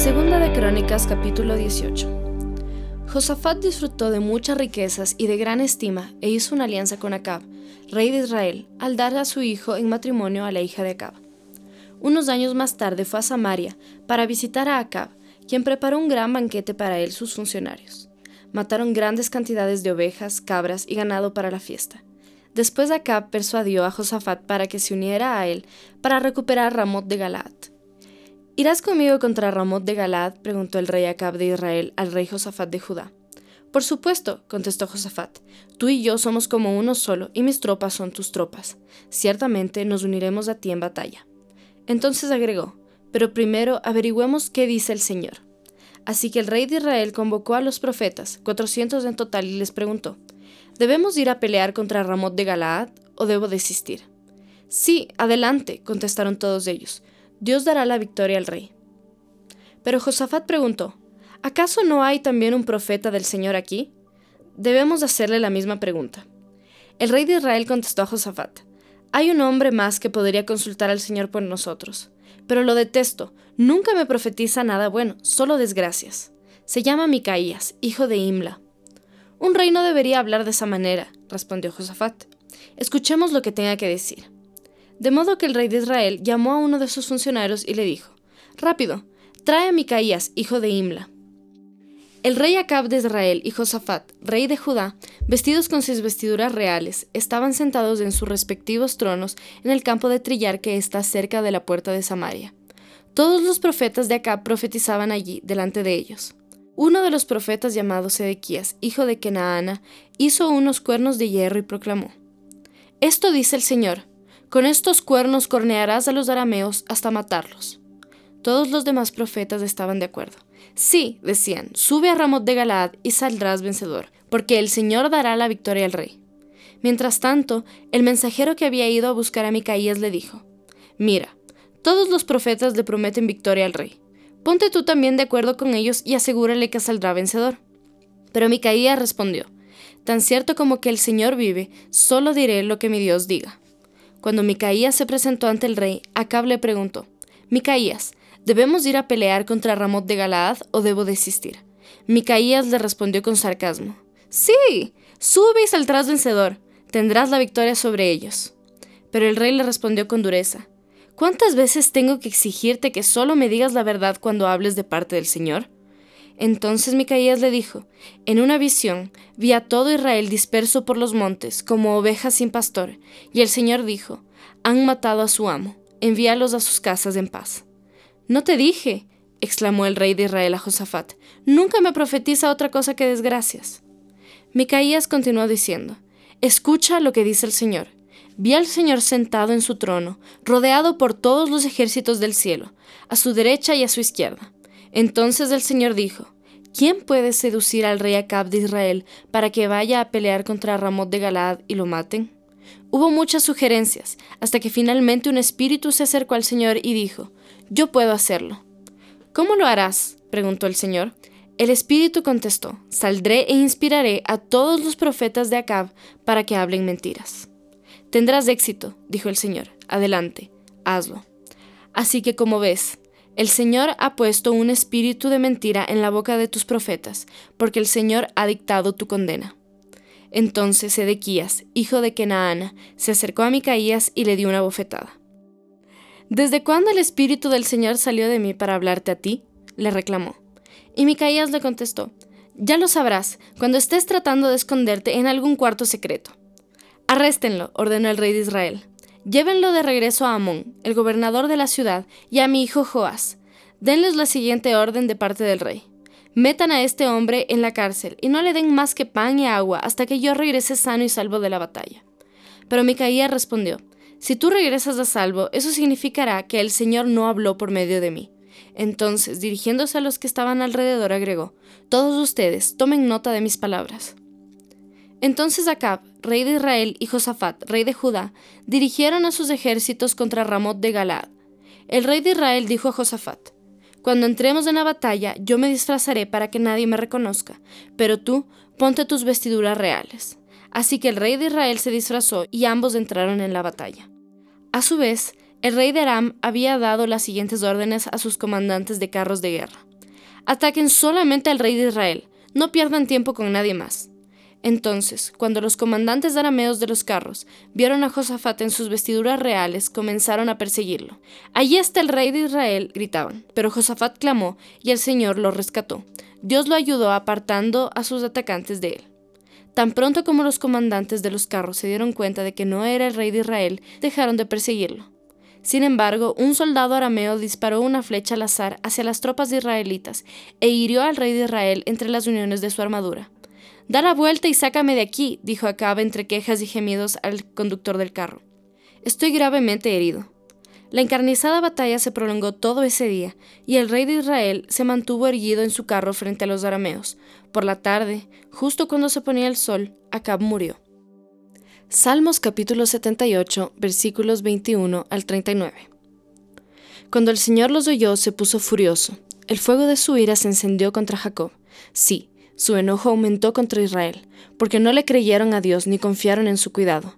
Segunda de Crónicas capítulo 18. Josafat disfrutó de muchas riquezas y de gran estima e hizo una alianza con Acab, rey de Israel, al dar a su hijo en matrimonio a la hija de Acab. Unos años más tarde fue a Samaria para visitar a Acab, quien preparó un gran banquete para él sus funcionarios. Mataron grandes cantidades de ovejas, cabras y ganado para la fiesta. Después Acab persuadió a Josafat para que se uniera a él para recuperar Ramot de Galaad. ¿Irás conmigo contra Ramot de Galaad? preguntó el rey Acab de Israel al rey Josafat de Judá. Por supuesto, contestó Josafat, tú y yo somos como uno solo, y mis tropas son tus tropas. Ciertamente nos uniremos a ti en batalla. Entonces agregó, pero primero averigüemos qué dice el Señor. Así que el rey de Israel convocó a los profetas, cuatrocientos en total, y les preguntó, ¿debemos ir a pelear contra Ramot de Galaad o debo desistir? Sí, adelante, contestaron todos ellos. Dios dará la victoria al rey. Pero Josafat preguntó, ¿acaso no hay también un profeta del Señor aquí? Debemos hacerle la misma pregunta. El rey de Israel contestó a Josafat, hay un hombre más que podría consultar al Señor por nosotros, pero lo detesto, nunca me profetiza nada bueno, solo desgracias. Se llama Micaías, hijo de Imla. Un rey no debería hablar de esa manera, respondió Josafat. Escuchemos lo que tenga que decir. De modo que el rey de Israel llamó a uno de sus funcionarios y le dijo, Rápido, trae a Micaías, hijo de Imla. El rey Acab de Israel y Josafat, rey de Judá, vestidos con sus vestiduras reales, estaban sentados en sus respectivos tronos en el campo de trillar que está cerca de la puerta de Samaria. Todos los profetas de Acab profetizaban allí, delante de ellos. Uno de los profetas llamado Sedequías, hijo de Kenaana, hizo unos cuernos de hierro y proclamó, Esto dice el Señor, con estos cuernos cornearás a los arameos hasta matarlos. Todos los demás profetas estaban de acuerdo. Sí, decían, sube a Ramot de Galaad y saldrás vencedor, porque el Señor dará la victoria al rey. Mientras tanto, el mensajero que había ido a buscar a Micaías le dijo, Mira, todos los profetas le prometen victoria al rey. Ponte tú también de acuerdo con ellos y asegúrale que saldrá vencedor. Pero Micaías respondió, Tan cierto como que el Señor vive, solo diré lo que mi Dios diga. Cuando Micaías se presentó ante el rey, Acab le preguntó, Micaías, ¿debemos ir a pelear contra Ramot de Galaad o debo desistir? Micaías le respondió con sarcasmo, Sí, sube y saldrás vencedor, tendrás la victoria sobre ellos. Pero el rey le respondió con dureza, ¿Cuántas veces tengo que exigirte que solo me digas la verdad cuando hables de parte del Señor? Entonces Micaías le dijo, En una visión vi a todo Israel disperso por los montes, como ovejas sin pastor, y el Señor dijo, Han matado a su amo, envíalos a sus casas en paz. No te dije, exclamó el rey de Israel a Josafat, nunca me profetiza otra cosa que desgracias. Micaías continuó diciendo, Escucha lo que dice el Señor. Vi al Señor sentado en su trono, rodeado por todos los ejércitos del cielo, a su derecha y a su izquierda. Entonces el Señor dijo, ¿quién puede seducir al rey Acab de Israel para que vaya a pelear contra Ramot de Galaad y lo maten? Hubo muchas sugerencias, hasta que finalmente un espíritu se acercó al Señor y dijo, Yo puedo hacerlo. ¿Cómo lo harás? preguntó el Señor. El espíritu contestó, Saldré e inspiraré a todos los profetas de Acab para que hablen mentiras. Tendrás éxito, dijo el Señor. Adelante, hazlo. Así que como ves, el Señor ha puesto un espíritu de mentira en la boca de tus profetas, porque el Señor ha dictado tu condena. Entonces Sedequías, hijo de Kenaana, se acercó a Micaías y le dio una bofetada. ¿Desde cuándo el espíritu del Señor salió de mí para hablarte a ti? le reclamó. Y Micaías le contestó, Ya lo sabrás cuando estés tratando de esconderte en algún cuarto secreto. Arréstenlo, ordenó el rey de Israel. Llévenlo de regreso a Amón, el gobernador de la ciudad, y a mi hijo Joás. Denles la siguiente orden de parte del rey. Metan a este hombre en la cárcel y no le den más que pan y agua hasta que yo regrese sano y salvo de la batalla. Pero Micaías respondió, Si tú regresas a salvo, eso significará que el Señor no habló por medio de mí. Entonces, dirigiéndose a los que estaban alrededor, agregó, Todos ustedes, tomen nota de mis palabras. Entonces Acab, rey de Israel, y Josafat, rey de Judá, dirigieron a sus ejércitos contra Ramot de Galaad. El rey de Israel dijo a Josafat, Cuando entremos en la batalla, yo me disfrazaré para que nadie me reconozca, pero tú ponte tus vestiduras reales. Así que el rey de Israel se disfrazó y ambos entraron en la batalla. A su vez, el rey de Aram había dado las siguientes órdenes a sus comandantes de carros de guerra. Ataquen solamente al rey de Israel, no pierdan tiempo con nadie más. Entonces, cuando los comandantes arameos de los carros vieron a Josafat en sus vestiduras reales, comenzaron a perseguirlo. Allí está el rey de Israel, gritaban. Pero Josafat clamó y el Señor lo rescató. Dios lo ayudó apartando a sus atacantes de él. Tan pronto como los comandantes de los carros se dieron cuenta de que no era el rey de Israel, dejaron de perseguirlo. Sin embargo, un soldado arameo disparó una flecha al azar hacia las tropas israelitas e hirió al rey de Israel entre las uniones de su armadura. Da la vuelta y sácame de aquí, dijo Acab entre quejas y gemidos al conductor del carro. Estoy gravemente herido. La encarnizada batalla se prolongó todo ese día, y el rey de Israel se mantuvo erguido en su carro frente a los arameos. Por la tarde, justo cuando se ponía el sol, Acab murió. Salmos capítulo 78, versículos 21 al 39. Cuando el Señor los oyó, se puso furioso. El fuego de su ira se encendió contra Jacob. Sí, su enojo aumentó contra Israel, porque no le creyeron a Dios ni confiaron en su cuidado.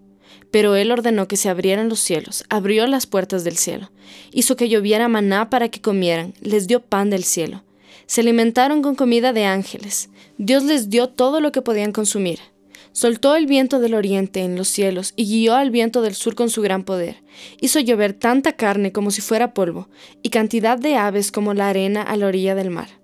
Pero él ordenó que se abrieran los cielos, abrió las puertas del cielo, hizo que lloviera maná para que comieran, les dio pan del cielo. Se alimentaron con comida de ángeles. Dios les dio todo lo que podían consumir. Soltó el viento del oriente en los cielos y guió al viento del sur con su gran poder. Hizo llover tanta carne como si fuera polvo, y cantidad de aves como la arena a la orilla del mar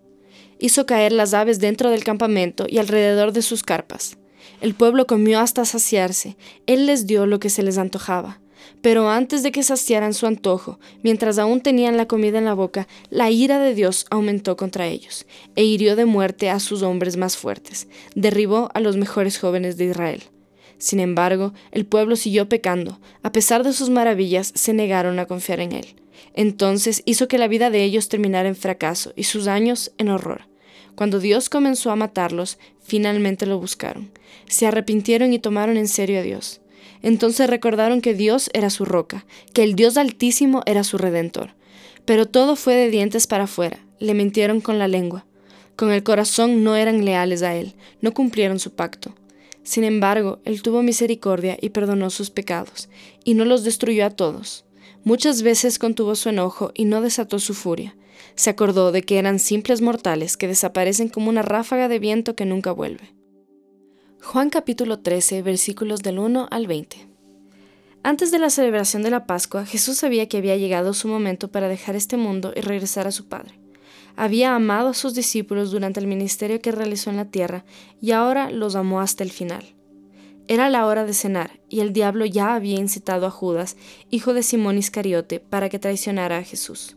hizo caer las aves dentro del campamento y alrededor de sus carpas. El pueblo comió hasta saciarse, él les dio lo que se les antojaba. Pero antes de que saciaran su antojo, mientras aún tenían la comida en la boca, la ira de Dios aumentó contra ellos, e hirió de muerte a sus hombres más fuertes, derribó a los mejores jóvenes de Israel. Sin embargo, el pueblo siguió pecando, a pesar de sus maravillas, se negaron a confiar en él. Entonces hizo que la vida de ellos terminara en fracaso y sus años en horror. Cuando Dios comenzó a matarlos, finalmente lo buscaron. Se arrepintieron y tomaron en serio a Dios. Entonces recordaron que Dios era su roca, que el Dios altísimo era su redentor. Pero todo fue de dientes para afuera, le mintieron con la lengua. Con el corazón no eran leales a Él, no cumplieron su pacto. Sin embargo, Él tuvo misericordia y perdonó sus pecados, y no los destruyó a todos. Muchas veces contuvo su enojo y no desató su furia. Se acordó de que eran simples mortales que desaparecen como una ráfaga de viento que nunca vuelve. Juan capítulo 13 versículos del 1 al 20. Antes de la celebración de la Pascua, Jesús sabía que había llegado su momento para dejar este mundo y regresar a su Padre. Había amado a sus discípulos durante el ministerio que realizó en la tierra y ahora los amó hasta el final. Era la hora de cenar, y el diablo ya había incitado a Judas, hijo de Simón Iscariote, para que traicionara a Jesús.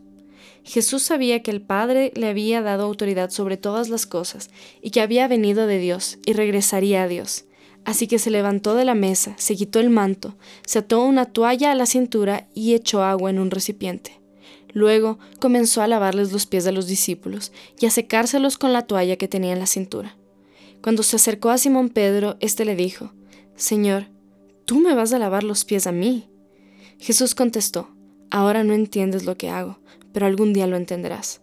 Jesús sabía que el Padre le había dado autoridad sobre todas las cosas, y que había venido de Dios, y regresaría a Dios. Así que se levantó de la mesa, se quitó el manto, se ató una toalla a la cintura y echó agua en un recipiente. Luego comenzó a lavarles los pies a los discípulos y a secárselos con la toalla que tenía en la cintura. Cuando se acercó a Simón Pedro, éste le dijo, Señor, ¿tú me vas a lavar los pies a mí? Jesús contestó, Ahora no entiendes lo que hago, pero algún día lo entenderás.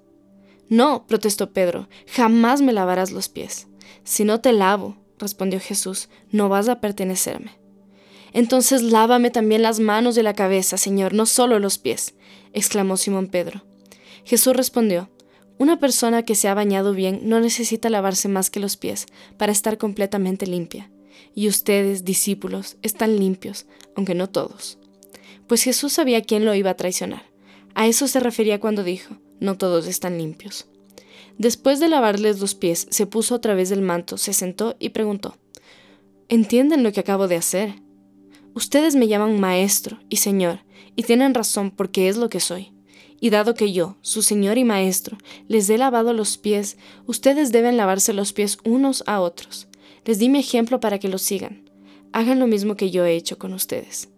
No, protestó Pedro, jamás me lavarás los pies. Si no te lavo, respondió Jesús, no vas a pertenecerme. Entonces lávame también las manos y la cabeza, Señor, no solo los pies, exclamó Simón Pedro. Jesús respondió, Una persona que se ha bañado bien no necesita lavarse más que los pies para estar completamente limpia y ustedes, discípulos, están limpios, aunque no todos. Pues Jesús sabía quién lo iba a traicionar. A eso se refería cuando dijo, no todos están limpios. Después de lavarles los pies, se puso otra vez el manto, se sentó y preguntó, ¿Entienden lo que acabo de hacer? Ustedes me llaman maestro y señor, y tienen razón porque es lo que soy. Y dado que yo, su señor y maestro, les he lavado los pies, ustedes deben lavarse los pies unos a otros. Les di mi ejemplo para que lo sigan. Hagan lo mismo que yo he hecho con ustedes.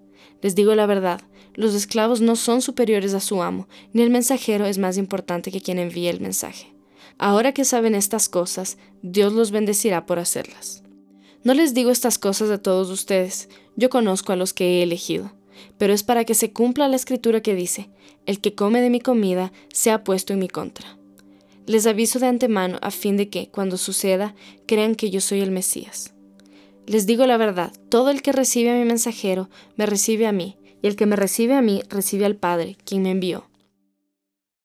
Les digo la verdad, los esclavos no son superiores a su amo, ni el mensajero es más importante que quien envía el mensaje. Ahora que saben estas cosas, Dios los bendecirá por hacerlas. No les digo estas cosas a todos ustedes, yo conozco a los que he elegido, pero es para que se cumpla la escritura que dice, el que come de mi comida sea puesto en mi contra. Les aviso de antemano a fin de que, cuando suceda, crean que yo soy el Mesías. Les digo la verdad, todo el que recibe a mi mensajero, me recibe a mí, y el que me recibe a mí, recibe al Padre, quien me envió.